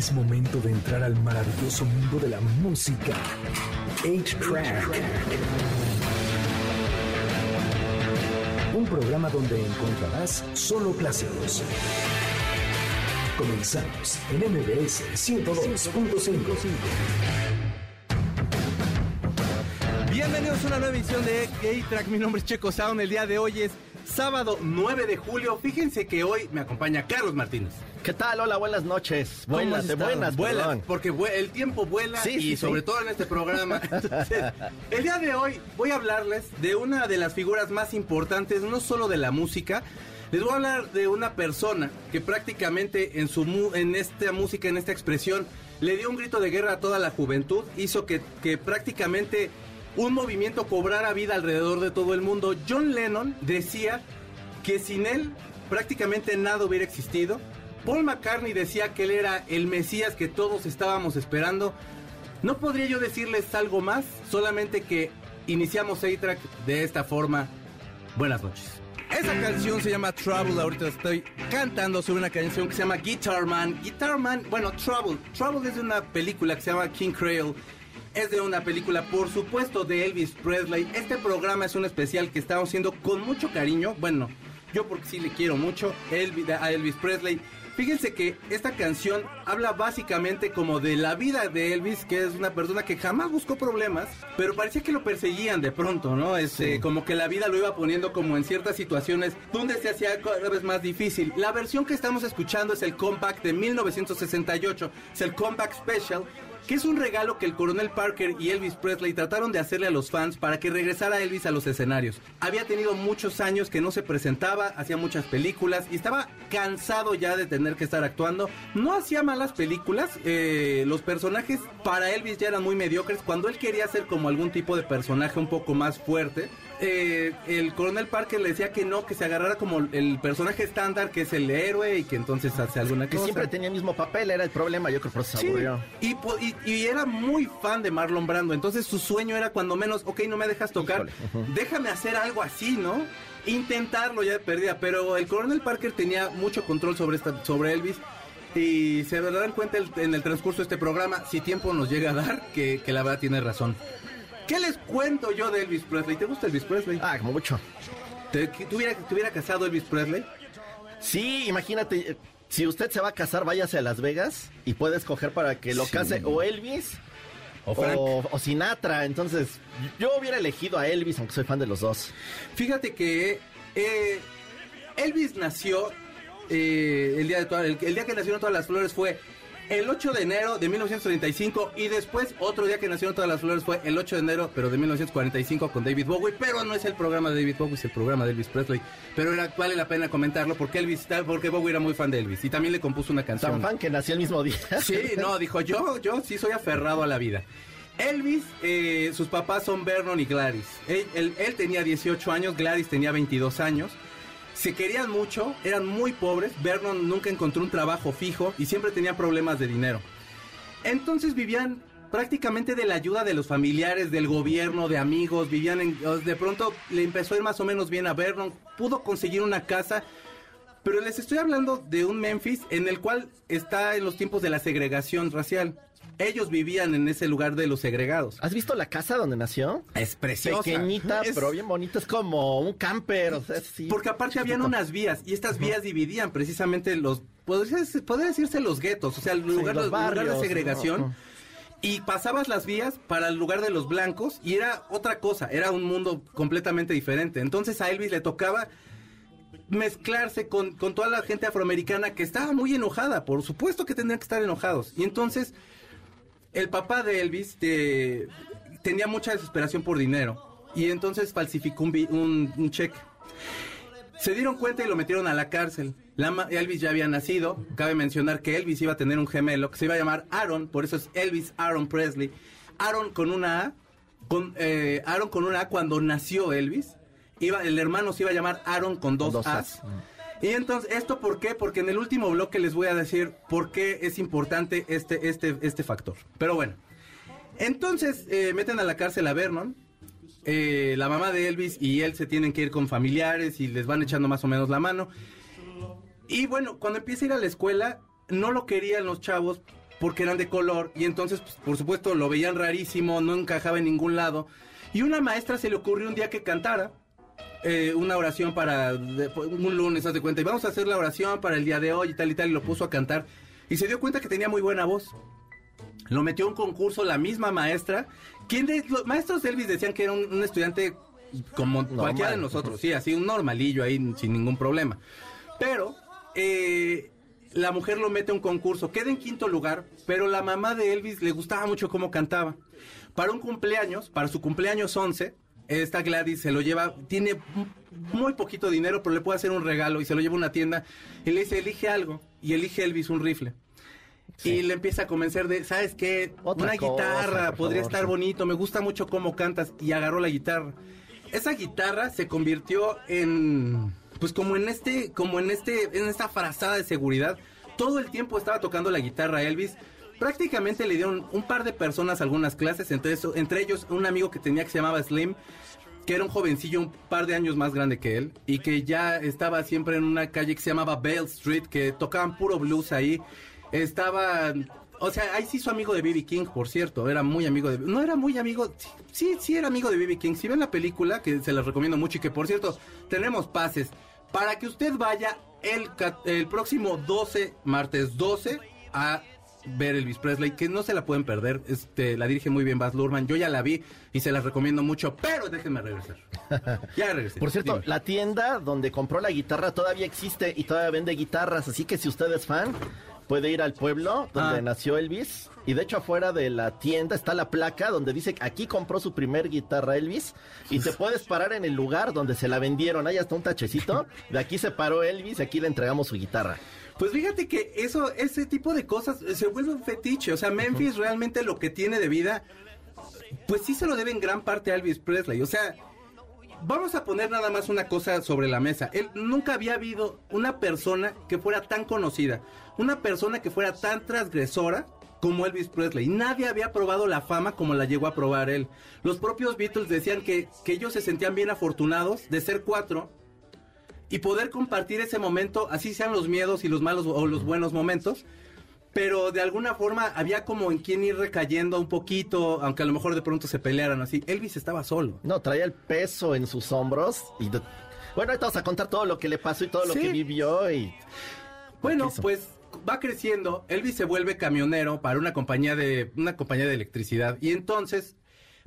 Es momento de entrar al maravilloso mundo de la música. 8-Track. Un programa donde encontrarás solo clásicos. Comenzamos en MBS 102.5. Bienvenidos a una nueva edición de Gay Track. Mi nombre es Checo Sound. El día de hoy es sábado 9 de julio. Fíjense que hoy me acompaña Carlos Martínez. ¿Qué tal? Hola, buenas noches. ¿Cómo Buenas, buenas, perdón. porque el tiempo vuela Sí, y sí, sobre sí. todo en este programa. Entonces, el día de hoy voy a hablarles de una de las figuras más importantes, no solo de la música. Les voy a hablar de una persona que prácticamente en su mu- en esta música, en esta expresión, le dio un grito de guerra a toda la juventud, hizo que, que prácticamente un movimiento cobrara vida alrededor de todo el mundo. John Lennon decía que sin él prácticamente nada hubiera existido. Paul McCartney decía que él era el Mesías que todos estábamos esperando. No podría yo decirles algo más, solamente que iniciamos A-Track de esta forma. Buenas noches. Esa canción se llama Trouble, ahorita estoy cantando sobre una canción que se llama Guitar Man. Guitar Man, bueno, Trouble. Trouble es de una película que se llama King Creole. Es de una película, por supuesto, de Elvis Presley. Este programa es un especial que estamos haciendo con mucho cariño. Bueno, yo porque sí le quiero mucho Elvi- a Elvis Presley. Fíjense que esta canción habla básicamente como de la vida de Elvis, que es una persona que jamás buscó problemas, pero parecía que lo perseguían de pronto, ¿no? Este, Como que la vida lo iba poniendo como en ciertas situaciones donde se hacía cada vez más difícil. La versión que estamos escuchando es el Compact de 1968, es el Compact Special, que es un regalo que el coronel Parker y Elvis Presley trataron de hacerle a los fans para que regresara Elvis a los escenarios. Había tenido muchos años que no se presentaba, hacía muchas películas y estaba cansado ya de tener que estar actuando. No hacía malas películas, eh, los personajes para Elvis ya eran muy mediocres. Cuando él quería ser como algún tipo de personaje un poco más fuerte, eh, el coronel Parker le decía que no, que se agarrara como el personaje estándar, que es el héroe y que entonces hace alguna Que cosa. siempre tenía el mismo papel, era el problema, yo creo que por eso se Sí, aburrió. y, y- y era muy fan de Marlon Brando, entonces su sueño era cuando menos, ok, no me dejas tocar, déjame hacer algo así, ¿no? Intentarlo ya de perdida, pero el coronel Parker tenía mucho control sobre, esta, sobre Elvis y se darán cuenta el- en el transcurso de este programa, si tiempo nos llega a dar, que, que la verdad tiene razón. ¿Qué les cuento yo de Elvis Presley? ¿Te gusta Elvis Presley? Ah, como mucho. ¿Te, que tuviera, ¿Tuviera casado Elvis Presley? Sí, imagínate, eh, si usted se va a casar, váyase a Las Vegas y puede escoger para que lo Sí. case o Elvis ¿O o, o Sinatra. Entonces, yo hubiera elegido a Elvis, aunque soy fan de los dos. Fíjate que eh, Elvis nació eh, el, día de toda- el, el día que nacieron todas las flores fue el 8 de enero de 1935 y después otro día que nacieron todas las flores fue el 8 de enero pero de 1945 con David Bowie, pero no es el programa de David Bowie, es el programa de Elvis Presley, pero era, vale la pena comentarlo porque Elvis porque Bowie era muy fan de Elvis y también le compuso una canción. Tan fan que nació el mismo día. Sí, no, dijo yo, yo sí soy aferrado a la vida. Elvis, eh, sus papás son Vernon y Gladys. Él, él- él tenía 18 años, Gladys tenía 22 años. Se querían mucho, eran muy pobres. Vernon nunca encontró un trabajo fijo y siempre tenía problemas de dinero. Entonces vivían prácticamente de la ayuda de los familiares, del gobierno, de amigos, vivían en... De pronto le empezó a ir más o menos bien a Vernon, pudo conseguir una casa, pero les estoy hablando de un Memphis en el cual está en los tiempos de la segregación racial. Ellos vivían en ese lugar de los segregados. ¿Has visto la casa donde nació? Es preciosa. Pequeñita, Es- pero bien bonita. Es como un camper. O sea, sí. Porque aparte habían chiquito. unas vías y estas vías dividían precisamente los, podría, decir- podría decirse los guetos, o sea, el lugar, los el lugar de segregación. Y pasabas las vías para el lugar de los blancos y era otra cosa, era un mundo completamente diferente. Entonces a Elvis le tocaba mezclarse con, con toda la gente afroamericana que estaba muy enojada, por supuesto que tendrían que estar enojados. Y entonces el papá de Elvis te- tenía mucha desesperación por dinero y entonces falsificó un, vi- un- un cheque. Se dieron cuenta y lo metieron a la cárcel. La Elvis ya había nacido. Cabe mencionar que Elvis iba a tener un gemelo que se iba a llamar Aaron, por eso es Elvis Aaron Presley. Aaron con una A, con, eh, Aaron con una A cuando nació Elvis. Iba, el hermano se iba a llamar Aaron con dos, dos As. As. Y entonces, ¿esto por qué? Porque en el último bloque les voy a decir por qué es importante este, este, este factor. Pero bueno, entonces eh, meten a la cárcel a Vernon. Eh, la mamá de Elvis y él se tienen que ir con familiares y les van echando más o menos la mano. Y bueno, cuando empieza a ir a la escuela, no lo querían los chavos porque eran de color y entonces, pues, por supuesto, lo veían rarísimo, no encajaba en ningún lado. Y una maestra se le ocurrió un día que cantara eh, una oración para un lunes, haz de cuenta, y vamos a hacer la oración para el día de hoy y tal y tal, y lo puso a cantar. Y se dio cuenta que tenía muy buena voz. Lo metió a un concurso la misma maestra. ¿Quién de los maestros de Elvis decían que era un, estudiante como cualquiera de nosotros? Sí, así un normalillo ahí sin ningún problema. Pero eh, la mujer lo mete a un concurso, queda en quinto lugar, pero la mamá de Elvis le gustaba mucho cómo cantaba. Para un cumpleaños, para su cumpleaños 11, esta Gladys se lo lleva, tiene muy poquito dinero, pero le puede hacer un regalo y se lo lleva a una tienda y le dice, elige algo. Y elige Elvis un rifle. Y le empieza a convencer de, ¿sabes qué? una guitarra, podría estar bonito, me gusta mucho cómo cantas. Y agarró la guitarra. Esa guitarra se convirtió en pues como en este, como en este, en esta frazada de seguridad, todo el tiempo estaba tocando la guitarra Elvis. Prácticamente le dieron un par de personas algunas clases, entre, eso, entre ellos un amigo que tenía que se llamaba Slim, que era un jovencillo un par de años más grande que él y que ya estaba siempre en una calle que se llamaba Bale Street, que tocaban puro blues ahí. Estaba o sea, ahí sí su amigo de B.B. King, por cierto, era muy amigo de... No era muy amigo, sí, sí era amigo de B.B. King. Si ven la película, que se las recomiendo mucho y que por cierto, tenemos pases para que usted vaya el, el próximo 12, martes 12, a ver Elvis Presley, que no se la pueden perder. Este, la dirige muy bien Baz Luhrmann. Yo ya la vi y se las recomiendo mucho, pero déjenme regresar. ya regresé. Por cierto, la tienda donde compró la guitarra todavía existe y todavía vende guitarras, así que si usted es fan, puede ir al pueblo donde ah. nació Elvis. Y de hecho afuera de la tienda está la placa donde dice que aquí compró su primer guitarra Elvis. Y te puedes parar en el lugar donde se la vendieron. Ahí está un tachecito. De aquí se paró Elvis y aquí le entregamos su guitarra. Pues fíjate que eso, ese tipo de cosas se vuelve un fetiche. O sea, Memphis realmente lo que tiene de vida, pues sí se lo debe en gran parte a Elvis Presley. O sea, vamos a poner nada más una cosa sobre la mesa. Él nunca había habido una persona que fuera tan conocida, una persona que fuera tan transgresora como Elvis Presley. Nadie había probado la fama como la llegó a probar él. Los propios Beatles decían que, que ellos se sentían bien afortunados de ser cuatro y poder compartir ese momento, así sean los miedos y los malos o los buenos momentos, pero de alguna forma había como en quien ir recayendo un poquito, aunque a lo mejor de pronto se pelearan así. Elvis estaba solo. No, traía el peso en sus hombros y bueno, ahorita vamos a contar todo lo que le pasó y todo lo que vivió y bueno, pues va creciendo, Elvis se vuelve camionero para una compañía de una compañía de electricidad y entonces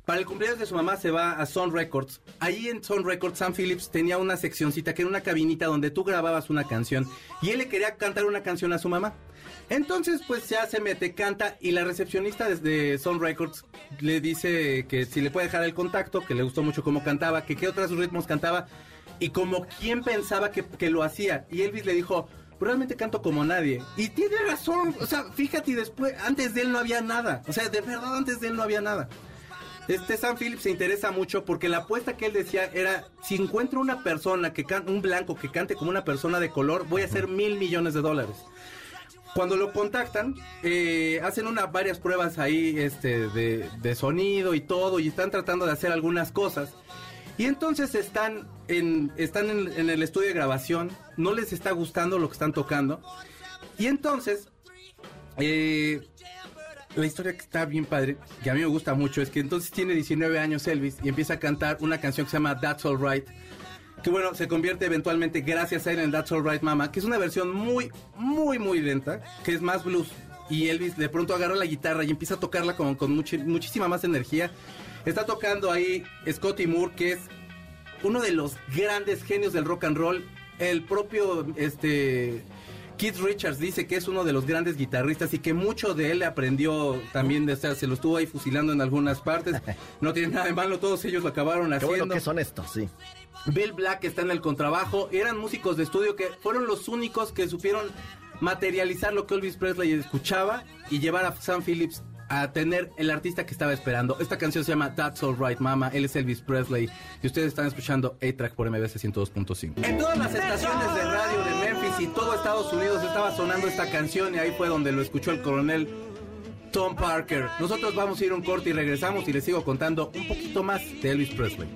para el cumpleaños de su mamá se va a Sun Records. Ahí en Sun Records, Sam Phillips tenía una seccioncita que era una cabinita donde tú grababas una canción y él le quería cantar una canción a su mamá. Entonces, pues ya se mete, canta y la recepcionista desde Sun Records le dice que si le puede dejar el contacto, que le gustó mucho cómo cantaba, que qué otros ritmos cantaba y como quién pensaba que, que lo hacía. Y Elvis le dijo, realmente canto como nadie. Y tiene razón, o sea, fíjate, después, antes de él no había nada. O sea, de verdad, antes de él no había nada. Este Sam Phillips se interesa mucho porque la apuesta que él decía era, si encuentro una persona que cante, un blanco que cante como una persona de color, voy a hacer mil millones de dólares. Cuando lo contactan, eh, hacen una, varias pruebas ahí este, de, sonido y todo, y están tratando de hacer algunas cosas. Y entonces están, en, están en, el estudio de grabación, no les está gustando lo que están tocando. Y entonces, eh, la historia que está bien padre, que a mí me gusta mucho, es que entonces tiene 19 años Elvis y empieza a cantar una canción que se llama That's Alright que bueno, se convierte eventualmente gracias a él en That's Alright Mama, que es una versión muy, muy, muy lenta, que es más blues. Y Elvis de pronto agarra la guitarra y empieza a tocarla con, con muchísima más energía. Está tocando ahí Scotty Moore, que es uno de los grandes genios del rock and roll. El propio este, Keith Richards dice que es uno de los grandes guitarristas y que mucho de él le aprendió también, de, o se lo estuvo ahí fusilando en algunas partes. No tiene nada de malo, todos ellos lo acabaron haciendo. Qué bueno que son estos, sí. Bill Black está en el contrabajo. Eran músicos de estudio que fueron los únicos que supieron materializar lo que Elvis Presley escuchaba y llevar a Sam Phillips a tener el artista que estaba esperando. Esta canción se llama That's Alright Mama. Él es Elvis Presley y ustedes están escuchando A-Track por MBC 102.5. En todas las estaciones de radio de Memphis y todo Estados Unidos estaba sonando esta canción y ahí fue donde lo escuchó el coronel Tom Parker. Nosotros vamos a ir un corte y regresamos y les sigo contando un poquito más de Elvis Presley.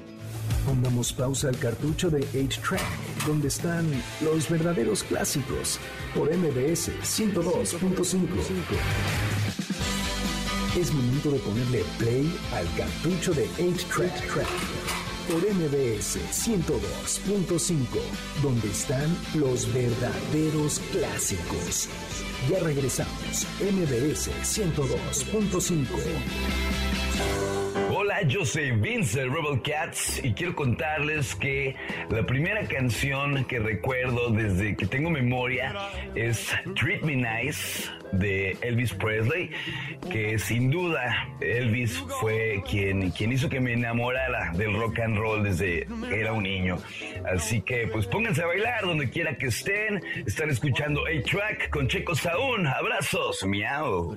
Pongamos pausa al cartucho de 8-Track, donde están los verdaderos clásicos, por MBS 102.5. Es momento de ponerle play al cartucho de 8-Track Track por MBS 102.5, donde están los verdaderos clásicos. Ya regresamos, MBS 102.5. Hola, yo soy Vince Rebel Cats y quiero contarles que la primera canción que recuerdo desde que tengo memoria es Treat Me Nice de Elvis Presley, que sin duda Elvis fue quien, quien hizo que me enamorara del rock and roll desde que era un niño. Así que pues pónganse a bailar donde quiera que estén. Están escuchando A-Track con Checo Saúl. Abrazos, miau.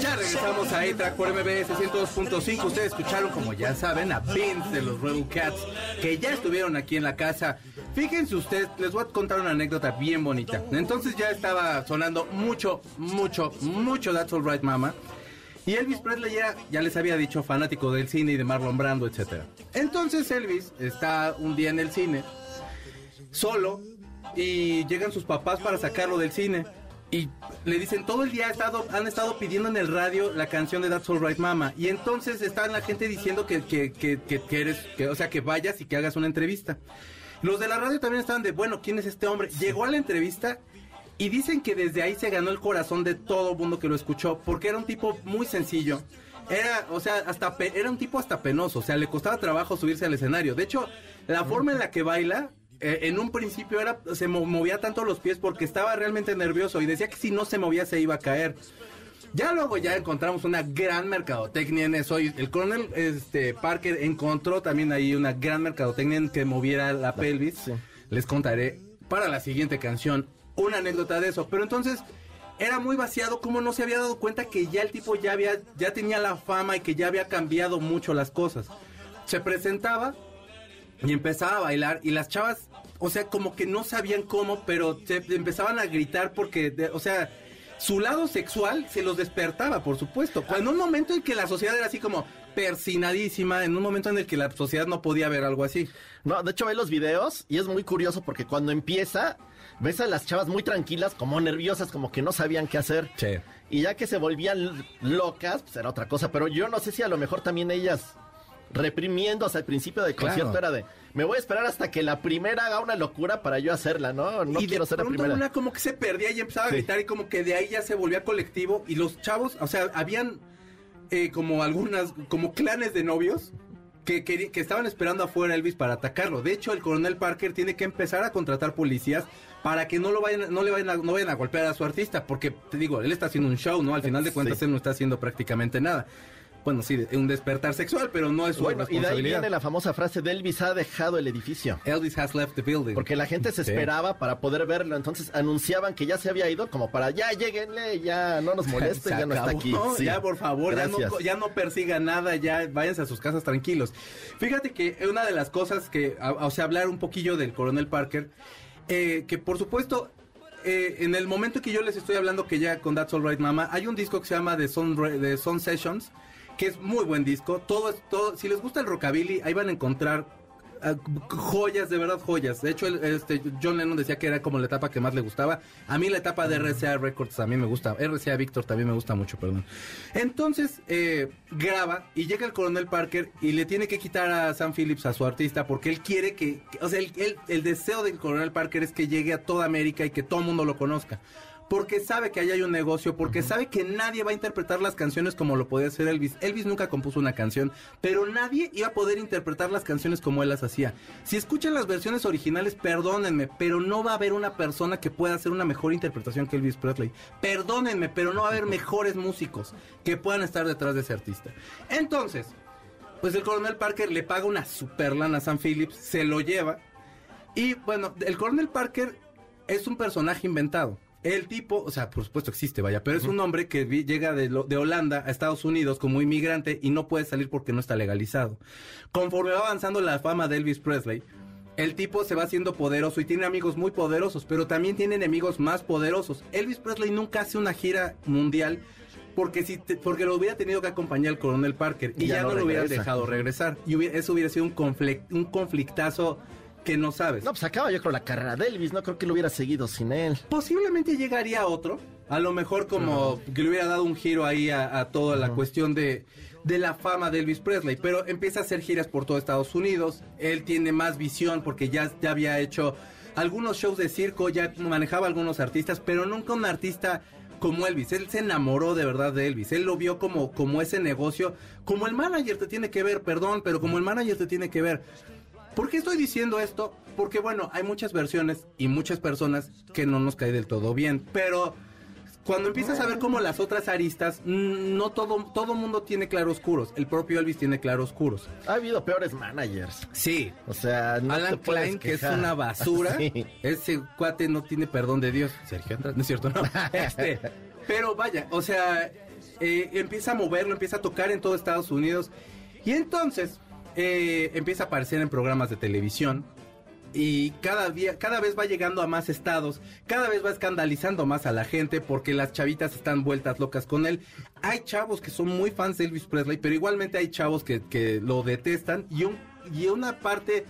Ya regresamos a A-Track por MBS 102.5. Ustedes escucharon, como ya saben, a Vince de los Rebel Cats, que ya estuvieron aquí en la casa. Fíjense ustedes, les voy a contar una anécdota bien bonita. Entonces ya estaba sonando mucho, mucho, mucho That's Alright Mama. Y Elvis Presley ya, ya les había dicho fanático del cine y de Marlon Brando, etc. Entonces Elvis está un día en el cine, solo, y llegan sus papás para sacarlo del cine. Y le dicen, todo el día estado, han estado pidiendo en el radio la canción de That's Alright Mama. Y entonces está la gente diciendo que, que, que, o sea, que vayas y que hagas una entrevista. Los de la radio también estaban de, bueno, ¿quién es este hombre? Llegó a la entrevista y dicen que desde ahí se ganó el corazón de todo el mundo que lo escuchó, porque era un tipo muy sencillo. Era, o sea, hasta era un tipo hasta penoso, o sea, le costaba trabajo subirse al escenario. De hecho, la forma en la que baila, eh, en un principio era, se movía tanto los pies porque estaba realmente nervioso y decía que si no se movía se iba a caer. Ya luego ya encontramos una gran mercadotecnia en eso. Y el coronel este, Parker encontró también ahí una gran mercadotecnia en que moviera la pelvis. Les contaré para la siguiente canción una anécdota de eso. Pero entonces era muy vaciado como no se había dado cuenta que ya el tipo ya había ya tenía la fama y que ya había cambiado mucho las cosas. Se presentaba y empezaba a bailar y las chavas, o sea, como que no sabían cómo, pero se empezaban a gritar porque, o sea, su lado sexual se los despertaba, por supuesto. En un momento en que la sociedad era así como persinadísima, en un momento en el que la sociedad no podía ver algo así. No, de hecho ve los videos y es muy curioso porque cuando empieza ves a las chavas muy tranquilas, como nerviosas, como que no sabían qué hacer. Sí. Y ya que se volvían locas, pues era otra cosa. Pero yo no sé si a lo mejor también ellas reprimiéndose al principio del concierto era de me voy a esperar hasta que la primera haga una locura para yo hacerla, ¿no? No quiero ser la primera. Una como que se perdía y empezaba a gritar y como que de ahí ya se volvía colectivo y los chavos, o sea, habían eh, como algunas, como clanes de novios que, que, estaban esperando afuera Elvis para atacarlo. De hecho, el coronel Parker tiene que empezar a contratar policías para que no lo vayan, no le vayan a, no vayan a golpear a su artista, porque te digo, él está haciendo un show, ¿no? Al final de cuentas él no está haciendo prácticamente nada bueno, sí, un despertar sexual, pero no es su bueno, Y de ahí viene la famosa frase de Elvis ha dejado el edificio. Elvis has left the building. Porque la gente se esperaba para poder verlo, entonces anunciaban que ya se había ido como para ya lleguenle, ya no nos moleste, ya no está aquí. Ya por favor, ya no, ya no, persiga nada, ya váyanse a sus casas tranquilos. Fíjate que una de las cosas que, o sea, hablar un poquillo del coronel Parker, eh, que por supuesto eh, en el momento que yo les estoy hablando que ya con That's Alright Mama, hay un disco que se llama The Sun, The Sun Sessions, que es muy buen disco. Todo es todo. Si les gusta el rockabilly, ahí van a encontrar ah, joyas, de verdad joyas. De hecho, este, John Lennon decía que era como la etapa que más le gustaba. A mí la etapa de RCA Records también me gusta. RCA Victor también me gusta mucho, perdón. Entonces, eh, graba y llega el coronel Parker y le tiene que quitar a Sam Phillips, a su artista, porque él quiere que, o sea, el, el deseo del coronel Parker es que llegue a toda América y que todo el mundo lo conozca porque sabe que ahí hay un negocio, porque sabe que nadie va a interpretar las canciones como lo podía hacer Elvis. Elvis nunca compuso una canción, pero nadie iba a poder interpretar las canciones como él las hacía. Si escuchan las versiones originales, perdónenme, pero no va a haber una persona que pueda hacer una mejor interpretación que Elvis Presley. Perdónenme, pero no va a haber mejores músicos que puedan estar detrás de ese artista. Entonces, pues el coronel Parker le paga una super lana a Sam Phillips, se lo lleva. Y bueno, el coronel Parker es un personaje inventado. El tipo, o sea, por supuesto existe, vaya, pero es un hombre que llega de, de, Holanda a Estados Unidos como inmigrante y no puede salir porque no está legalizado. Conforme va avanzando la fama de Elvis Presley, el tipo se va haciendo poderoso y tiene amigos muy poderosos, pero también tiene enemigos más poderosos. Elvis Presley nunca hace una gira mundial porque si porque lo hubiera tenido que acompañar el coronel Parker y, ya, no, lo hubieran dejado regresar y eso hubiera sido un conflict, un conflictazo que no sabes. No, pues acaba yo creo la carrera de Elvis, no creo que lo hubiera seguido sin él. Posiblemente llegaría otro, a lo mejor como que le hubiera dado un giro ahí a, toda la cuestión de, de la fama de Elvis Presley, pero empieza a hacer giras por todo Estados Unidos, él tiene más visión porque ya, ya había hecho algunos shows de circo, ya manejaba algunos artistas, pero nunca un artista como Elvis. Él se enamoró de verdad de Elvis. Él lo vio como, como ese negocio, como el manager te tiene que ver, perdón, pero como el manager te tiene que ver. ¿Por qué estoy diciendo esto? Porque bueno, hay muchas versiones y muchas personas que no nos cae del todo bien, pero cuando empiezas a ver como las otras aristas, mm, no todo todo mundo tiene claroscuros. El propio Elvis tiene claroscuros. Ha habido peores managers. Sí. O sea, no Alan Klein, que es una basura. Ese cuate no tiene perdón de Dios. Sergio Andrés, no es cierto, no. Este, pero vaya, o sea, eh, empieza a moverlo, empieza a tocar en todo Estados Unidos. Y entonces eh, empieza a aparecer en programas de televisión y cada día, cada vez va llegando a más estados, cada vez va escandalizando más a la gente porque las chavitas están vueltas locas con él. Hay chavos que son muy fans de Elvis Presley, pero igualmente hay chavos que, que lo detestan y, un, y una parte...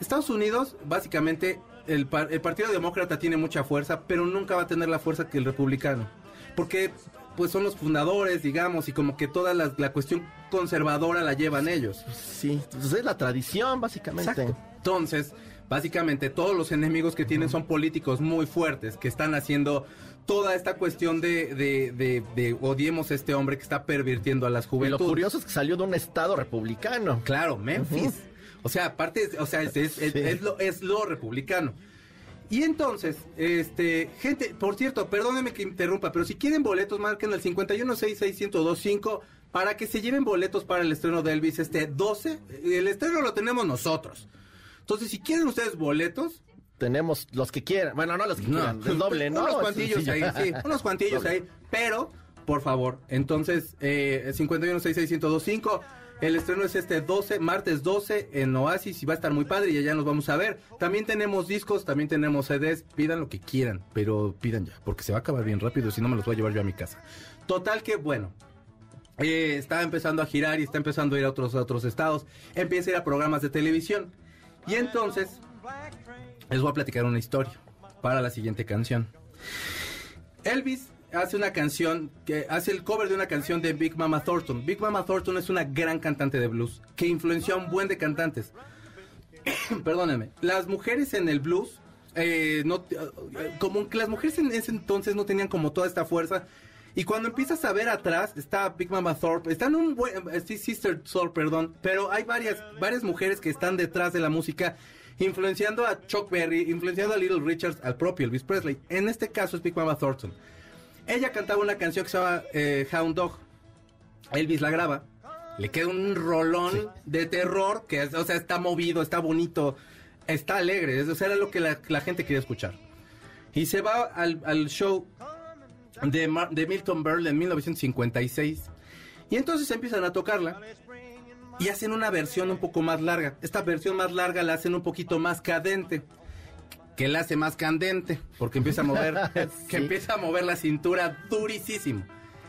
Estados Unidos, básicamente, el, Partido Demócrata tiene mucha fuerza, pero nunca va a tener la fuerza que el republicano. Porque pues son los fundadores, digamos, y como que toda la cuestión conservadora la llevan ellos. Sí, pues es la tradición, básicamente. Exacto. Entonces, básicamente todos los enemigos que tienen son políticos muy fuertes que están haciendo toda esta cuestión de, de, de, odiemos a este hombre que está pervirtiendo a las juventudes. Y lo curioso es que salió de un estado republicano. Claro, Memphis. O sea, aparte, o sea, es, lo, es lo republicano. Y entonces, este, gente, por cierto, perdónenme que interrumpa, pero si quieren boletos, marquen el 5166125 para que se lleven boletos para el estreno de Elvis este 12. El estreno lo tenemos nosotros. Entonces, si quieren ustedes boletos, tenemos los que quieran. Bueno, no los que quieran, el doble, ¿no? unos cuantillos ahí, sí, unos cuantillos ahí. Pero, por favor, entonces, eh, 5166125. El estreno es este 12, martes 12 en Oasis y va a estar muy padre y allá nos vamos a ver. También tenemos discos, también tenemos CDs. Pidan lo que quieran, pero pidan ya, porque se va a acabar bien rápido, si no me los voy a llevar yo a mi casa. Total que bueno, eh, está empezando a girar y está empezando a ir a otros, otros estados. Empieza a ir a programas de televisión. Y entonces, les voy a platicar una historia para la siguiente canción. Elvis hace una canción, que hace el cover de una canción de Big Mama Thornton. Big Mama Thornton es una gran cantante de blues que influenció a un buen de cantantes. Perdónenme, las mujeres en el blues, eh, no, como que las mujeres en ese entonces no tenían como toda esta fuerza y cuando empiezas a ver atrás, está Big Mama Thorpe, están un buen, eh, Sister Thorpe, perdón, pero hay varias, varias mujeres que están detrás de la música, influenciando a Chuck Berry, influenciando a Little Richards, al propio Elvis Presley. En este caso es Big Mama Thornton. Ella cantaba una canción que se llama eh, Hound Dog. Elvis la graba. Le queda un rolón de terror que, o sea, está movido, está bonito, está alegre. Eso era lo que la, gente quería escuchar. Y se va al, al show de, Milton Berle en 1956. Y entonces empiezan a tocarla y hacen una versión un poco más larga. Esta versión más larga la hacen un poquito más cadente, que la hace más candente, porque empieza a mover, que empieza a mover la cintura durísimo.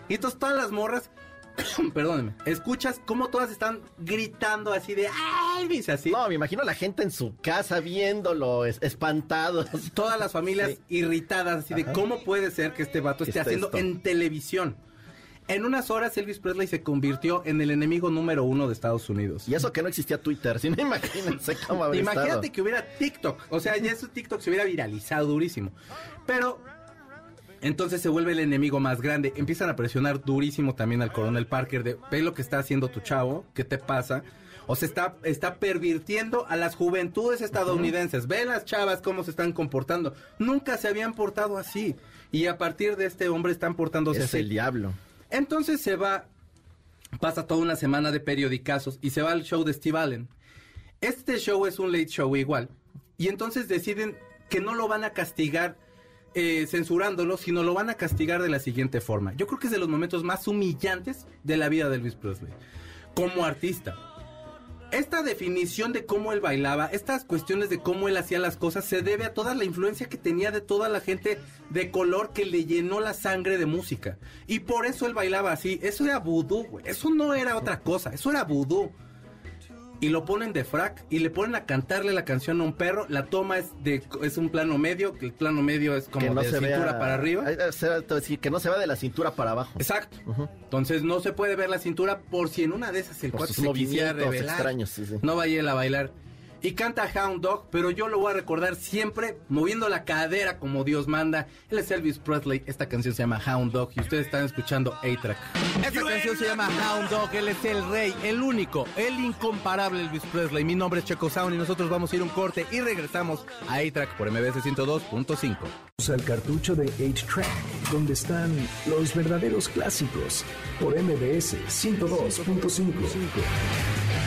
Y entonces todas las morras perdóneme, escuchas cómo todas están gritando así de Elvis, así. No, me imagino la gente en su casa viéndolo, espantados. Todas las familias irritadas, así de cómo puede ser que este vato esté haciendo en televisión. En unas horas Elvis Presley se convirtió en el enemigo número uno de Estados Unidos. Y eso que no existía Twitter, si no imagínense cómo habría Imagínate que hubiera TikTok, o sea, ya ese TikTok se hubiera viralizado durísimo. Pero entonces se vuelve el enemigo más grande. Empiezan a presionar durísimo también al coronel Parker de, ve lo que está haciendo tu chavo, ¿qué te pasa? O se está, está pervirtiendo a las juventudes estadounidenses. Ve las chavas cómo se están comportando. Nunca se habían portado así. Y a partir de este hombre están portándose es el diablo. Entonces se va, pasa toda una semana de periodicazos y se va al show de Steve Allen. Este show es un late show igual. Y entonces deciden que no lo van a castigar eh, censurándolo, sino lo van a castigar de la siguiente forma. Yo creo que es de los momentos más humillantes de la vida de Elvis Presley. Como artista. Esta definición de cómo él bailaba, estas cuestiones de cómo él hacía las cosas, se debe a toda la influencia que tenía de toda la gente de color que le llenó la sangre de música. Y por eso él bailaba así. Eso era vudú, Eso no era otra cosa. Eso era vudú. Y lo ponen de frac y le ponen a cantarle la canción a un perro. La toma es de es un plano medio, que el plano medio es como de cintura para arriba. que no se va de la cintura para abajo. Exacto. Entonces no se puede ver la cintura por si en una de esas el cuate se quisiera revelar. Extraños, No vaya a bailar y canta Hound Dog, pero yo lo voy a recordar siempre moviendo la cadera como Dios manda. Él es Elvis Presley, esta canción se llama Hound Dog y ustedes están escuchando A-Track. Esta canción se llama Hound Dog, él es el rey, el único, el incomparable Elvis Presley. Mi nombre es Checo Sound y nosotros vamos a ir un corte y regresamos a A-Track por MBS 102.5. El cartucho de A-Track, donde están los verdaderos clásicos por MBS 102.5.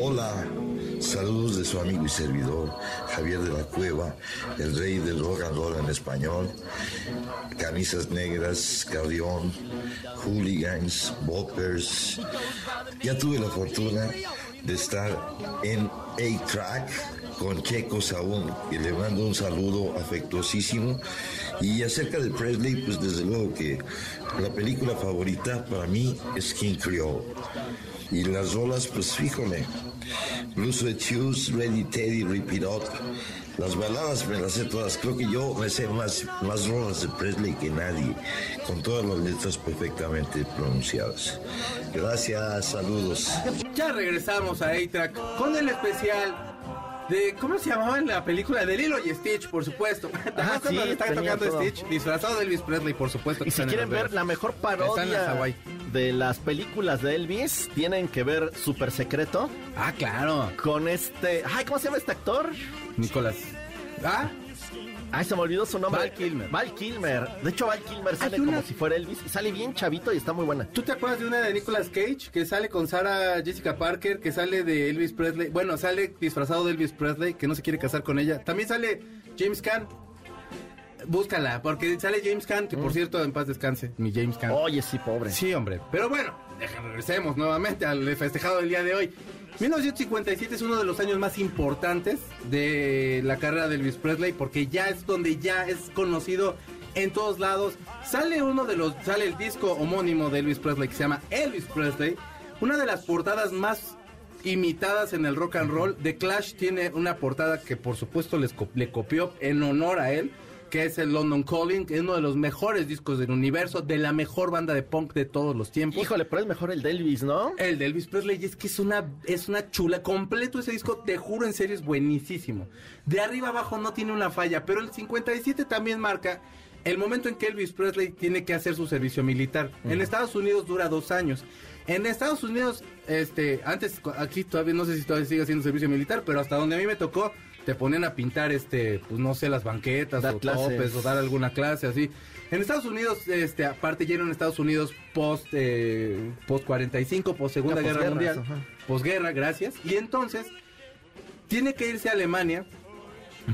Hola, saludos de su amigo y servidor Javier de la Cueva, el rey del rock and roll en español, camisas negras, cardión, hooligans, boppers. Ya tuve la fortuna de estar en A-Track con Checo Saúl y le mando un saludo afectuosísimo. Y acerca de Presley, pues desde luego que la película favorita para mí es King Creole. Y las rolas, pues fíjole, Blues with Shoes, Ready Teddy, Rip It Up. Las baladas me las sé todas. Creo que yo me sé más, más rolas de Presley que nadie, con todas las letras perfectamente pronunciadas. Gracias, saludos. Ya regresamos a A-Track con el especial de ¿cómo se llamaba en la película? De Lilo y Stitch, por supuesto. Ah, sí, está tocando Stitch, disfrazado de Elvis Presley, por supuesto. Y si quieren ver la mejor parodia de las películas de Elvis, tienen que ver Super Secreto. Ah, claro. Con este, ay, ¿cómo se llama este actor? Nicolás. Ah, Ay, se me olvidó su nombre. Val Kilmer. Val Kilmer. De hecho, Val Kilmer sale como si fuera Elvis. Y sale bien chavito y está muy buena. ¿Tú te acuerdas de una de Nicolas Cage? Que sale con Sarah Jessica Parker, que sale de Elvis Presley. Bueno, sale disfrazado de Elvis Presley, que no se quiere casar con ella. También sale James Caan. Búscala, porque sale James Caan, que por mm. cierto, en paz descanse, mi James Caan. Oye, sí, pobre. Sí, hombre. Pero bueno, regresemos nuevamente al festejado del día de hoy. 1957 es uno de los años más importantes de la carrera de Elvis Presley porque ya es donde ya es conocido en todos lados. Sale uno de los, sale el disco homónimo de Elvis Presley que se llama Elvis Presley. Una de las portadas más imitadas en el rock and roll. The Clash tiene una portada que por supuesto les, le copió en honor a él que es el London Calling, que es uno de los mejores discos del universo, de la mejor banda de punk de todos los tiempos. Híjole, pero es mejor el de Elvis, ¿no? El de Elvis Presley, es que es una, es una chula. Completo ese disco, te juro en serio, es buenísimo. De arriba abajo no tiene una falla, pero el 57 también marca el momento en que Elvis Presley tiene que hacer su servicio militar. En Estados Unidos dura dos años. En Estados Unidos, este, antes, aquí todavía no sé si todavía sigue haciendo servicio militar, pero hasta donde a mí me tocó, te ponían a pintar, este, pues no sé, las banquetas o topes o dar alguna clase así. En Estados Unidos, este, aparte ya en Estados Unidos post, eh, post 45, post Segunda Guerra Mundial, posguerra, gracias. Y entonces tiene que irse a Alemania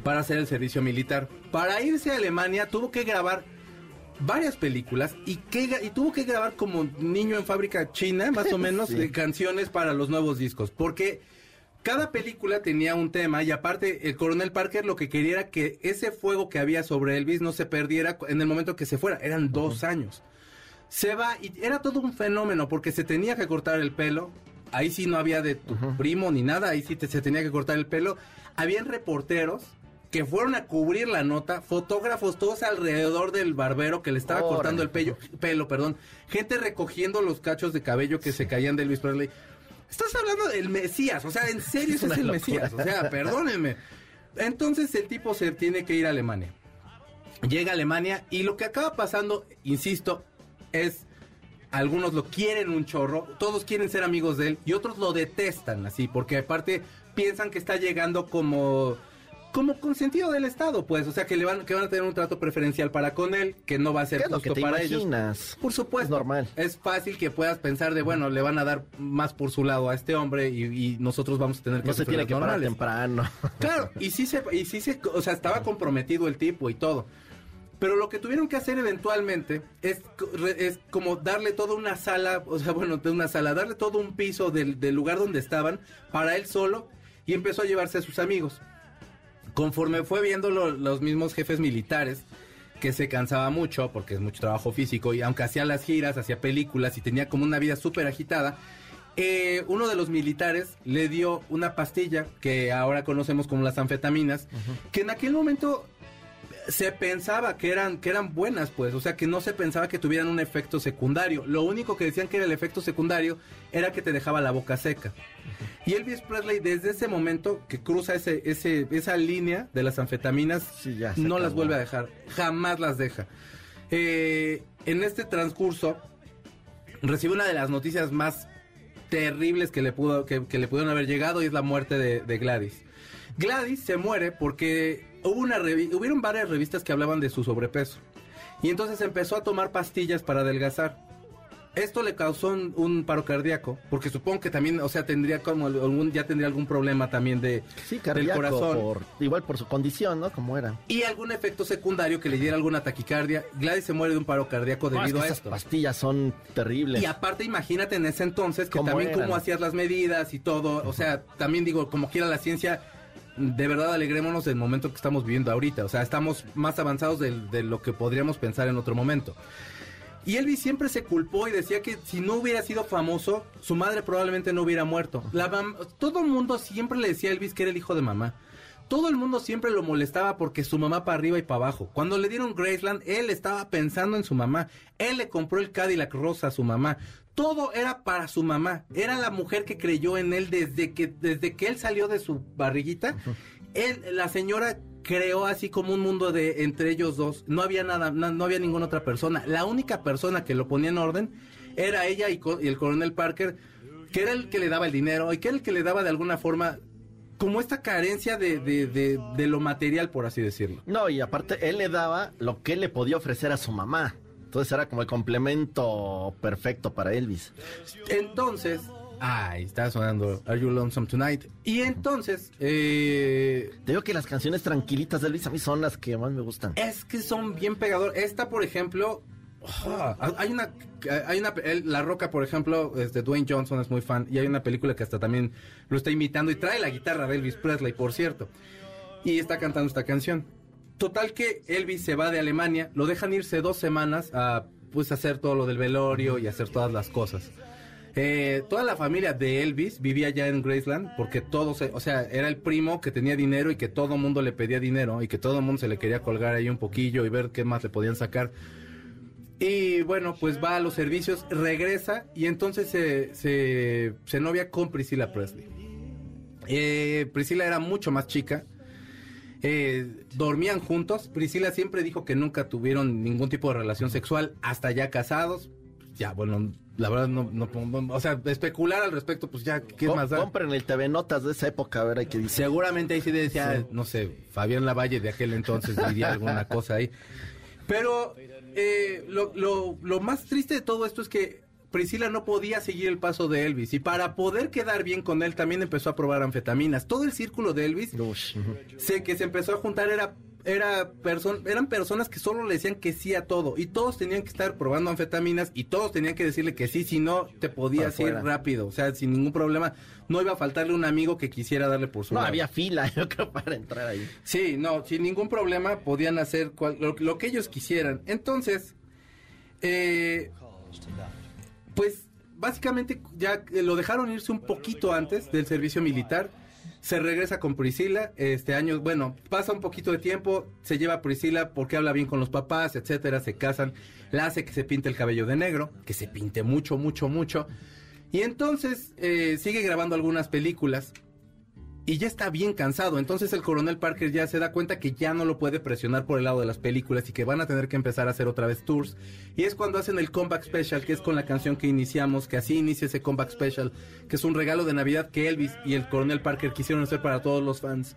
para hacer el servicio militar. Para irse a Alemania tuvo que grabar varias películas y, que, y tuvo que grabar como niño en fábrica china, más o menos, de canciones para los nuevos discos. Porque cada película tenía un tema y aparte el coronel Parker lo que quería era que ese fuego que había sobre Elvis no se perdiera en el momento que se fuera. Eran dos años. Se va y era todo un fenómeno porque se tenía que cortar el pelo. Ahí sí no había de tu primo ni nada, ahí sí se tenía que cortar el pelo. Habían reporteros que fueron a cubrir la nota, fotógrafos todos alrededor del barbero que le estaba cortando el pelo, pelo, perdón, gente recogiendo los cachos de cabello que se caían de Elvis Presley. Estás hablando del Mesías, o sea, en serio es, el Mesías, o sea, perdónenme. Entonces el tipo se tiene que ir a Alemania. Llega a Alemania y lo que acaba pasando, insisto, es algunos lo quieren un chorro, todos quieren ser amigos de él y otros lo detestan así, porque aparte piensan que está llegando como como consentido del Estado, pues, o sea, que le van que van a tener un trato preferencial para con él, que no va a ser justo para ellos. Por supuesto. Es normal. Es fácil que puedas pensar de, bueno, le van a dar más por su lado a este hombre y, nosotros vamos a tener que No se tiene que parar temprano. Claro, y sí se y sí se, o sea, estaba comprometido el tipo y todo. Pero lo que tuvieron que hacer eventualmente es, es como darle toda una sala, o sea, bueno, de una sala, darle todo un piso del, del lugar donde estaban para él solo y empezó a llevarse a sus amigos. Conforme fue viendo los mismos jefes militares, que se cansaba mucho porque es mucho trabajo físico y aunque hacía las giras, hacía películas y tenía como una vida súper agitada, eh, uno de los militares le dio una pastilla que ahora conocemos como las anfetaminas, que en aquel momento se pensaba que eran, que eran buenas, pues, o sea, que no se pensaba que tuvieran un efecto secundario. Lo único que decían que era el efecto secundario era que te dejaba la boca seca. Y Elvis Presley, desde ese momento que cruza ese, ese, esa línea de las anfetaminas, no las vuelve a dejar, jamás las deja. Eh, en este transcurso, recibe una de las noticias más terribles que le, pudo, que, le pudieron haber llegado y es la muerte de, de Gladys. Gladys se muere porque hubo una hubieron varias revistas que hablaban de su sobrepeso. Y entonces empezó a tomar pastillas para adelgazar. Esto le causó un, paro cardíaco, porque supongo que también, o sea, tendría como algún, ya tendría algún problema también de sí, del corazón. igual por su condición, ¿no? Como era. Y algún efecto secundario que le diera alguna taquicardia. Gladys se muere de un paro cardíaco debido a esto. pastillas son terribles. Y aparte, imagínate en ese entonces que también cómo hacías las medidas y todo. O sea, también digo, como quiera la ciencia de verdad alegrémonos del momento que estamos viviendo ahorita. O sea, estamos más avanzados de, lo que podríamos pensar en otro momento. Y Elvis siempre se culpó y decía que si no hubiera sido famoso, su madre probablemente no hubiera muerto. todo el mundo siempre le decía a Elvis que era el hijo de mamá. Todo el mundo siempre lo molestaba porque su mamá para arriba y para abajo. Cuando le dieron Graceland, él estaba pensando en su mamá. Él le compró el Cadillac rosa a su mamá todo era para su mamá. Era la mujer que creyó en él desde que, desde que él salió de su barriguita. Él, la señora creó así como un mundo de entre ellos dos. No había nada, no, había ninguna otra persona. La única persona que lo ponía en orden era ella y, el coronel Parker, que era el que le daba el dinero y que era el que le daba de alguna forma como esta carencia de, de, de, de, lo material, por así decirlo. No, y aparte él le daba lo que él le podía ofrecer a su mamá. Entonces era como el complemento perfecto para Elvis. Entonces, Ay, está sonando Are You Lonesome Tonight. Y entonces, eh... Te digo que las canciones tranquilitas de Elvis a mí son las que más me gustan. Es que son bien pegador. Esta, por ejemplo, ah, hay una, hay una, La Roca, por ejemplo, este, Dwayne Johnson es muy fan y hay una película que hasta también lo está imitando y trae la guitarra de Elvis Presley, por cierto. Y está cantando esta canción. Total que Elvis se va de Alemania, lo dejan irse dos semanas a pues hacer todo lo del velorio y hacer todas las cosas. Eh, toda la familia de Elvis vivía ya en Graceland porque todos, o sea, era el primo que tenía dinero y que todo el mundo le pedía dinero y que todo el mundo se le quería colgar ahí un poquillo y ver qué más le podían sacar. Y bueno, pues va a los servicios, regresa y entonces se, se, novia con Priscilla Presley. Eh, Priscilla era mucho más chica, eh, dormían juntos. Priscila siempre dijo que nunca tuvieron ningún tipo de relación sexual hasta ya casados. Ya, bueno, la verdad no, no, o sea, especular al respecto, pues ya, ¿qué más da? Compren el TV Notas de esa época, a ver, hay que decir. Seguramente ahí sí decía, no sé, Fabián Lavalle de aquel entonces diría alguna cosa ahí. Pero eh, lo, lo, lo más triste de todo esto es que Priscila no podía seguir el paso de Elvis y para poder quedar bien con él también empezó a probar anfetaminas. Todo el círculo de Elvis sé que se empezó a juntar era era eran personas que solo le decían que sí a todo y todos tenían que estar probando anfetaminas y todos tenían que decirle que sí, si no te podías ir rápido, o sea, sin ningún problema. No iba a faltarle un amigo que quisiera darle por su No, había fila, yo creo, para entrar ahí. Sí, no, sin ningún problema podían hacer lo, lo, que ellos quisieran. Entonces, eh, pues básicamente ya lo dejaron irse un poquito antes del servicio militar. Se regresa con Priscila, este año, bueno, pasa un poquito de tiempo, se lleva a Priscila porque habla bien con los papás, etcétera, se casan, la hace que se pinte el cabello de negro, que se pinte mucho, mucho, mucho. Y entonces eh, sigue grabando algunas películas y ya está bien cansado. Entonces el coronel Parker ya se da cuenta que ya no lo puede presionar por el lado de las películas y que van a tener que empezar a hacer otra vez tours. Y es cuando hacen el comeback special, que es con la canción que iniciamos, que así inicia ese comeback special, que es un regalo de Navidad que Elvis y el coronel Parker quisieron hacer para todos los fans.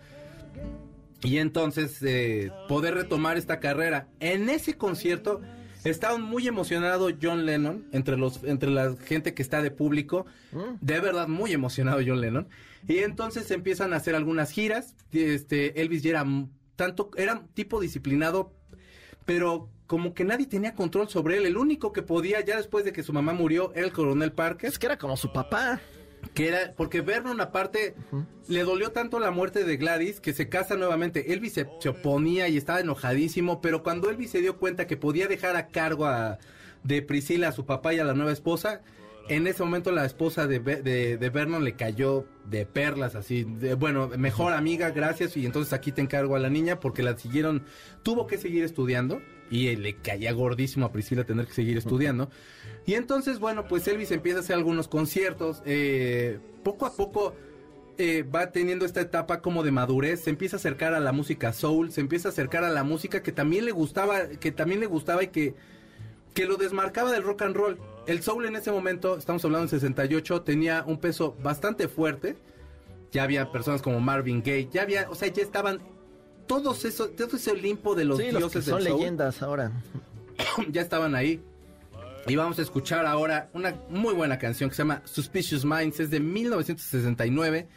Y entonces eh, poder retomar esta carrera. En ese concierto estaba muy emocionado John Lennon entre los entre la gente que está de público, mm. de verdad muy emocionado John Lennon. Y entonces empiezan a hacer algunas giras. Este, Elvis ya era tanto, era tipo disciplinado pero como que nadie tenía control sobre él. El único que podía, ya después de que su mamá murió, era el coronel Parker. Es que era como su papá. Que era, porque Vernon aparte le dolió tanto la muerte de Gladys que se casa nuevamente. Elvis se, oponía y estaba enojadísimo, pero cuando Elvis se dio cuenta que podía dejar a cargo a, de Priscila a su papá y a la nueva esposa, en ese momento la esposa de, de, Vernon le cayó de perlas, así, de, bueno, mejor amiga, gracias, y entonces aquí te encargo a la niña porque la siguieron, tuvo que seguir estudiando y le caía gordísimo a Priscila tener que seguir estudiando. Y entonces, bueno, pues Elvis empieza a hacer algunos conciertos, eh, poco a poco... Eh, va teniendo esta etapa como de madurez, se empieza a acercar a la música soul, se empieza a acercar a la música que también le gustaba, que también le gustaba y que, que lo desmarcaba del rock and roll. El soul en ese momento, estamos hablando en 68, tenía un peso bastante fuerte. Ya había personas como Marvin Gaye, ya había, o sea, ya estaban todos esos, todo ese Olimpo de los dioses son leyendas ahora. ya estaban ahí. Y vamos a escuchar ahora una muy buena canción que se llama Suspicious Minds, es de 1969.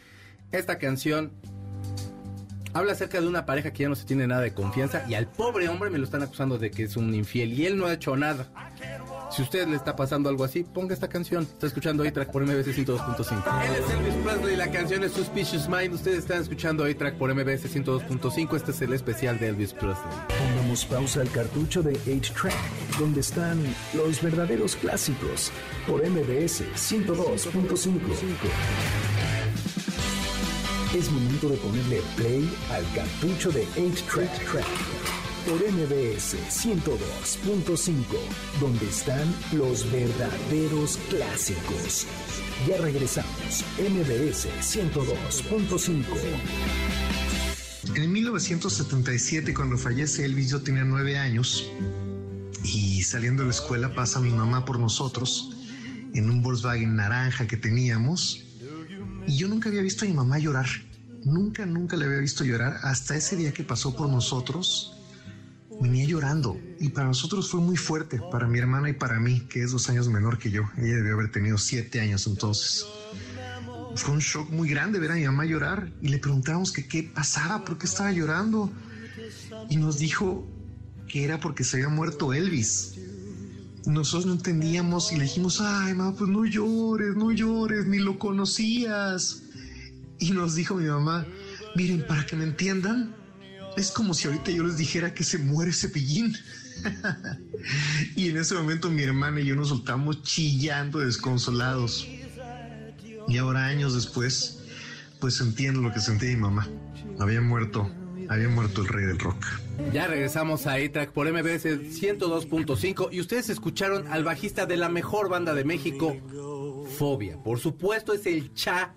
Esta canción habla acerca de una pareja que ya no se tiene nada de confianza y al pobre hombre me lo están acusando de que es un infiel y él no ha hecho nada. Si usted le está pasando algo así, ponga esta canción. Está escuchando A-Track por MBS 102.5. Él es Elvis Presley, la canción es Suspicious Mind. Ustedes están escuchando A-Track por MBS 102.5. Este es el especial de Elvis Presley. Pongamos pausa al cartucho de 8-Track, donde están los verdaderos clásicos por MBS 102.5. Es momento de ponerle play al cartucho de 8-Track por MBS 102.5, donde están los verdaderos clásicos. Ya regresamos, MBS 102.5. En 1977, cuando fallece Elvis, yo tenía nueve años y saliendo de la escuela pasa mi mamá por nosotros en un Volkswagen naranja que teníamos y yo nunca había visto a mi mamá llorar. Nunca, nunca le había visto llorar hasta ese día que pasó por nosotros venía llorando y para nosotros fue muy fuerte, para mi hermana y para mí, que es dos años menor que yo. Ella debió haber tenido siete años entonces. Fue un shock muy grande ver a mi mamá llorar y le preguntamos que qué pasaba, por qué estaba llorando. Y nos dijo que era porque se había muerto Elvis. Nosotros no entendíamos y le dijimos, ay, mamá, pues no llores, no llores, ni lo conocías. Y nos dijo mi mamá, miren, para que me entiendan, es como si ahorita yo les dijera que se muere Cepillín. y en ese momento mi hermana y yo nos soltamos chillando desconsolados. Y ahora años después, pues entiendo lo que sentía mi mamá. Había muerto, había muerto el rey del rock. Ya regresamos a A-Track por MBS 102.5 y ustedes escucharon al bajista de la mejor banda de México, Fobia. Por supuesto es el Cha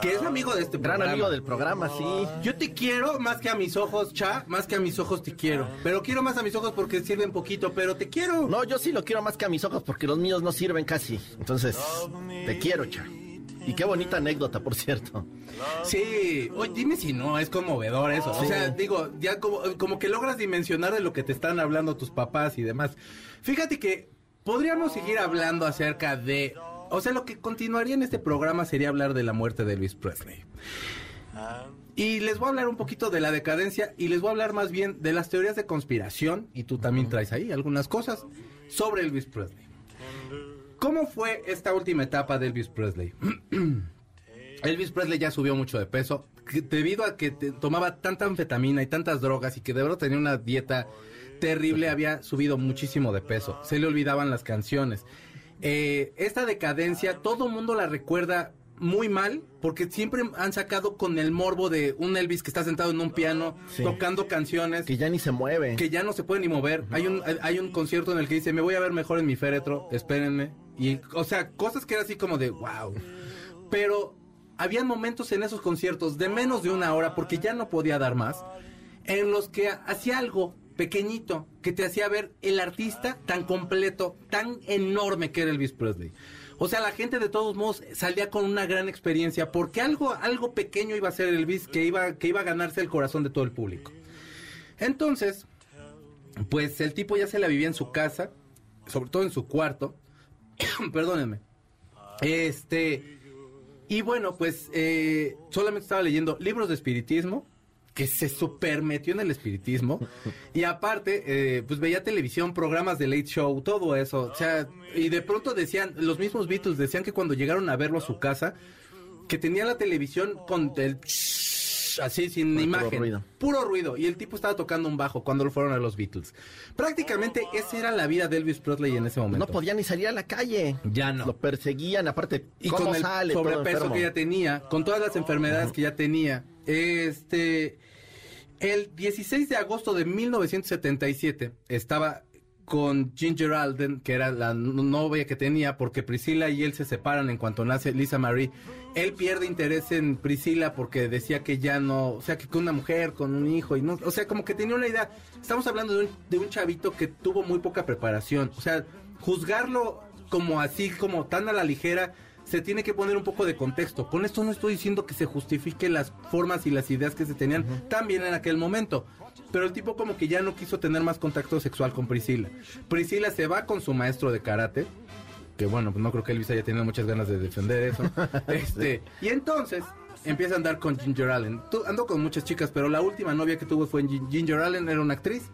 que es amigo de este Gran amigo del programa, sí. Yo te quiero más que a mis ojos, Cha, más que a mis ojos te quiero. Pero quiero más a mis ojos porque sirven poquito, pero te quiero. No, yo sí lo quiero más que a mis ojos porque los míos no sirven casi. Entonces, te quiero, Cha. Y qué bonita anécdota, por cierto. Sí, oye, dime si no, es conmovedor eso. O sea, digo, ya como, como que logras dimensionar de lo que te están hablando tus papás y demás. Fíjate que podríamos seguir hablando acerca de o sea, lo que continuaría en este programa sería hablar de la muerte de Elvis Presley. Y les voy a hablar un poquito de la decadencia y les voy a hablar más bien de las teorías de conspiración, y tú también traes ahí algunas cosas, sobre Elvis Presley. ¿Cómo fue esta última etapa de Elvis Presley? Elvis Presley ya subió mucho de peso debido a que tomaba tanta anfetamina y tantas drogas y que de verdad tenía una dieta terrible, había subido muchísimo de peso. Se le olvidaban las canciones. Eh, esta decadencia, todo mundo la recuerda muy mal porque siempre han sacado con el morbo de un Elvis que está sentado en un piano tocando canciones. Que ya ni se mueve. Que ya no se puede ni mover. Hay un hay un concierto en el que dice me voy a ver mejor en mi féretro espérenme y o sea cosas que era así como de wow pero había momentos en esos conciertos de menos de una hora porque ya no podía dar más en los que hacía algo pequeñito que te hacía ver el artista tan completo, tan enorme que era Elvis Presley. O sea, la gente de todos modos salía con una gran experiencia porque algo, algo pequeño iba a ser Elvis que iba, que iba a ganarse el corazón de todo el público. Entonces, pues el tipo ya se la vivía en su casa, sobre todo en su cuarto. Perdónenme. Este, y bueno, pues eh, solamente estaba leyendo libros de espiritismo que se super metió en el espiritismo y aparte eh, pues veía televisión, programas de late show, todo eso, o sea, y de pronto decían, los mismos Beatles decían que cuando llegaron a verlo a su casa, que tenía la televisión con el así sin imagen, puro ruido. puro ruido, y el tipo estaba tocando un bajo cuando lo fueron a los Beatles. Prácticamente esa era la vida de Elvis Presley en ese momento. No podía ni salir a la calle. Ya no. Lo perseguían, aparte, y con el sobrepeso que ya tenía, con todas las enfermedades que ya tenía. Este el 16 de agosto de 1977 estaba con Ginger Alden, que era la novia que tenía, porque Priscila y él se separan en cuanto nace Lisa Marie. Él pierde interés en Priscila porque decía que ya no, o sea, que con una mujer, con un hijo, y no, o sea, como que tenía una idea. Estamos hablando de un, de un chavito que tuvo muy poca preparación, o sea, juzgarlo como así, como tan a la ligera, se tiene que poner un poco de contexto. Con esto no estoy diciendo que se justifique las formas y las ideas que se tenían también en aquel momento. Pero el tipo como que ya no quiso tener más contacto sexual con Priscila. Priscila se va con su maestro de karate. Que bueno, pues no creo que Elvis haya tenido muchas ganas de defender eso. este, y entonces empieza a andar con Ginger Allen. Ando con muchas chicas, pero la última novia que tuvo fue Ginger Allen, era una actriz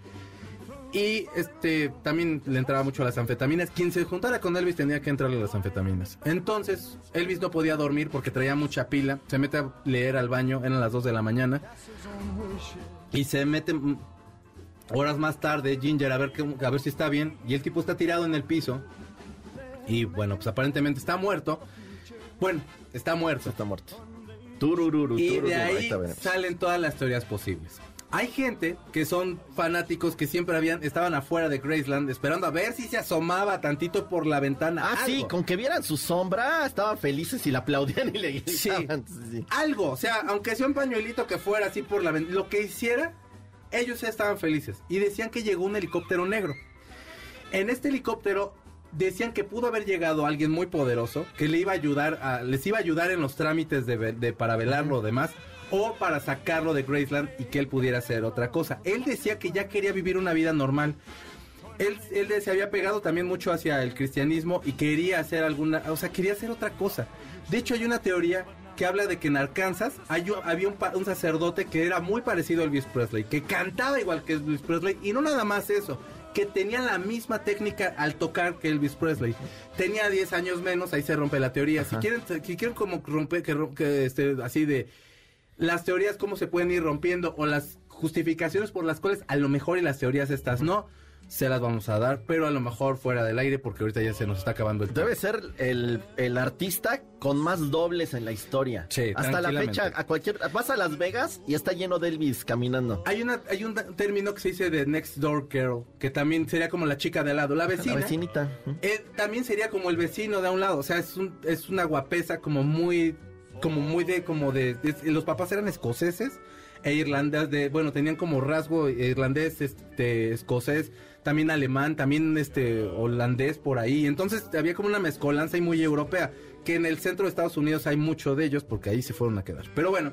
y este también le entraba mucho a las anfetaminas. Quien se juntara con Elvis tenía que entrarle a las anfetaminas. Entonces, Elvis no podía dormir porque traía mucha pila. Se mete a leer al baño, eran las 2 de la mañana. Y se mete horas más tarde Ginger a ver, a ver si está bien. Y el tipo está tirado en el piso. Y bueno, pues aparentemente está muerto. Bueno, está muerto. Está muerto. y de ahí salen todas las teorías posibles. Hay gente que son fanáticos que siempre habían estaban afuera de Graceland esperando a ver si se asomaba tantito por la ventana. Ah, sí, con que vieran su sombra, estaban felices y la aplaudían y le gritaban. Sí. Algo, o sea, aunque sea un pañuelito que fuera así por la ventana, lo que hiciera, ellos ya estaban felices. Y decían que llegó un helicóptero negro. En este helicóptero decían que pudo haber llegado alguien muy poderoso que le iba a ayudar a, les iba a ayudar en los trámites de, de para velarlo o demás o para sacarlo de Graceland y que él pudiera hacer otra cosa. Él decía que ya quería vivir una vida normal. Él, él se había pegado también mucho hacia el cristianismo y quería hacer alguna, o sea, quería hacer otra cosa. De hecho, hay una teoría que habla de que en Arkansas hay, había un, un, sacerdote que era muy parecido a Elvis Presley, que cantaba igual que Elvis Presley, y no nada más eso, que tenía la misma técnica al tocar que Elvis Presley. Tenía 10 años menos, ahí se rompe la teoría. Si quieren, si quieren como romper, que, que este, así de las teorías cómo se pueden ir rompiendo o las justificaciones por las cuales a lo mejor y las teorías estas no se las vamos a dar, pero a lo mejor fuera del aire porque ahorita ya se nos está acabando el tiempo. Debe ser el, el artista con más dobles en la historia. Sí, Hasta la fecha, a cualquier vas a Las Vegas y está lleno de Elvis caminando. Hay una hay un término que se dice de next door girl, que también sería como la chica de al lado, la vecina. La vecinita. Eh, también sería como el vecino de a un lado, o sea, es un es una guapesa como muy como muy de, como de, los papás eran escoceses e irlandés, de, bueno, tenían como rasgo irlandés, este, escocés, también alemán, también este, holandés por ahí. Entonces había como una mezcolanza y muy europea, que en el centro de Estados Unidos hay mucho de ellos porque ahí se fueron a quedar. Pero bueno,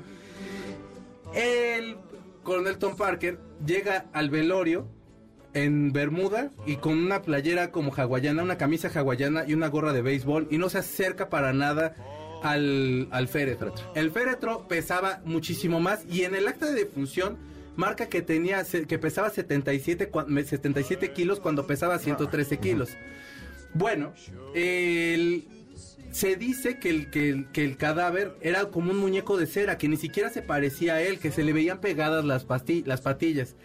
el coronel Tom Parker llega al velorio en Bermuda y con una playera como hawaiana, una camisa hawaiana y una gorra de béisbol y no se acerca para nada al, al féretro. El féretro pesaba muchísimo más y en el acta de defunción marca que tenía que pesaba 77, 77 kilos cuando pesaba 113 kilos. Bueno, se dice que el, que, que el cadáver era como un muñeco de cera, que ni siquiera se parecía a él, que se le veían pegadas las, las patillas.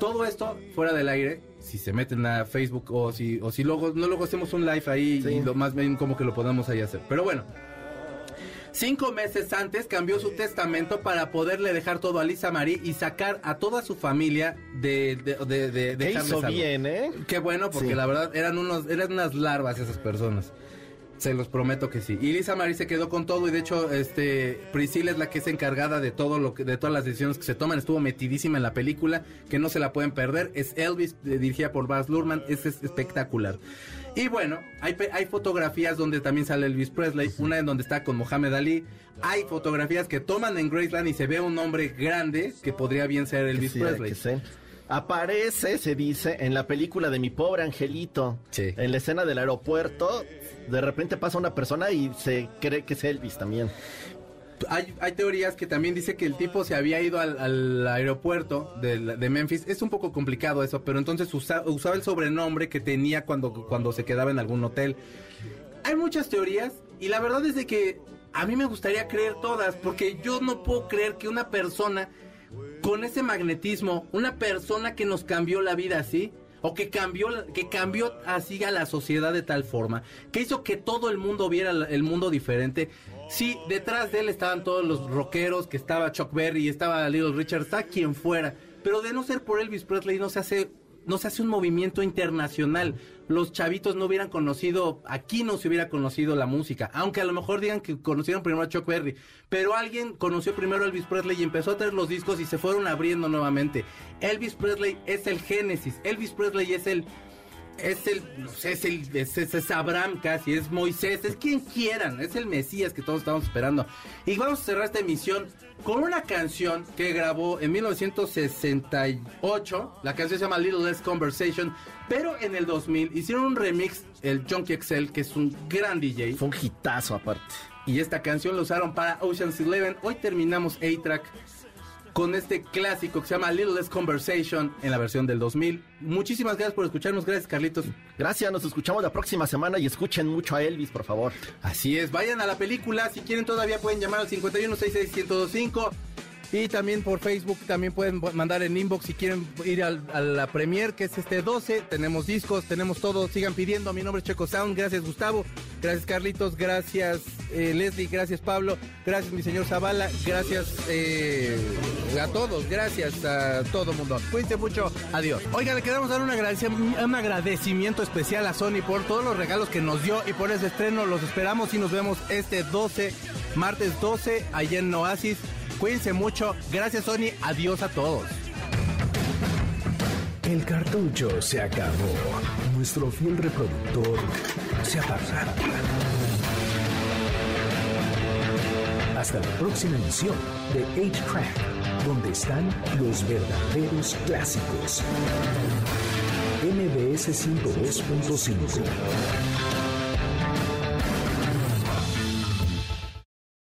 Todo esto fuera del aire, si se meten a Facebook o si, o si luego, no luego hacemos un live ahí y lo más bien como que lo podemos ahí hacer. Pero bueno, Cinco meses antes cambió su testamento para poderle dejar todo a Lisa Marie y sacar a toda su familia de, de, de, de, hizo bien, ¿eh? Qué bueno, porque la verdad eran unos, eran unas larvas esas personas. Se los prometo que sí. Y Lisa Marie se quedó con todo y de hecho, este, Priscilla es la que es encargada de todo lo que, de todas las decisiones que se toman. Estuvo metidísima en la película, que no se la pueden perder. Es Elvis, dirigida por Baz Luhrmann, es espectacular. Y bueno, hay, hay fotografías donde también sale Elvis Presley, una en donde está con Mohamed Ali. Hay fotografías que toman en Graceland y se ve un hombre grande que podría bien ser Elvis Presley. Aparece, se dice, en la película de Mi Pobre Angelito. En la escena del aeropuerto, de repente pasa una persona y se cree que es Elvis también. Hay, hay, teorías que también dice que el tipo se había ido al, aeropuerto de, de, Memphis. Es un poco complicado eso, pero entonces usaba el sobrenombre que tenía cuando, cuando se quedaba en algún hotel. Hay muchas teorías y la verdad es de que a mí me gustaría creer todas, porque yo no puedo creer que una persona con ese magnetismo, una persona que nos cambió la vida así, o que cambió que cambió así a la sociedad de tal forma que hizo que todo el mundo viera el mundo diferente sí detrás de él estaban todos los rockeros que estaba Chuck Berry estaba Little Richard está quien fuera pero de no ser por Elvis Presley no se hace no se hace un movimiento internacional. Los chavitos no hubieran conocido, aquí no se hubiera conocido la música, aunque a lo mejor digan que conocieron primero a Chuck Berry, pero alguien conoció primero a Elvis Presley y empezó a traer los discos y se fueron abriendo nuevamente. Elvis Presley es el génesis, Elvis Presley es el es el, no sé, es el, es, Abraham casi, es Moisés, es quien quieran, es el Mesías que todos estamos esperando. Y vamos a cerrar esta emisión con una canción que grabó en 1968, la canción se llama Little Less Conversation, pero en el 2000 hicieron un remix, el Junkie Excel, que es un gran DJ. Fue un hitazo aparte. Y esta canción lo usaron para Ocean's Eleven. Hoy terminamos A-Track con este clásico que se llama Little Less Conversation en la versión del 2000. Muchísimas gracias por escucharnos. Gracias, Carlitos. Gracias, nos escuchamos la próxima semana y escuchen mucho a Elvis, por favor. Así es, vayan a la película. Si quieren, todavía pueden llamar al 51661025. Y también por Facebook, también pueden mandar en inbox si quieren ir a la premier, que es este 12. Tenemos discos, tenemos todo. Sigan pidiendo. Mi nombre es Checo Sound. Gracias, Gustavo. Gracias, Carlitos. Gracias, eh, Leslie. Gracias, Pablo. Gracias, mi señor Zavala. Gracias eh, a todos. Gracias a todo mundo. Cuídense mucho. Adiós. Oiga, le queremos dar un agradecimiento, un agradecimiento especial a Sony por todos los regalos que nos dio y por ese estreno. Los esperamos y nos vemos este 12, martes 12, allá en Oasis. Cuídense mucho. Gracias, Sony. Adiós a todos. El cartucho se acabó. Nuestro fiel reproductor se aparta. Hasta la próxima emisión de 8-Track, donde están los verdaderos clásicos. MBS 102.5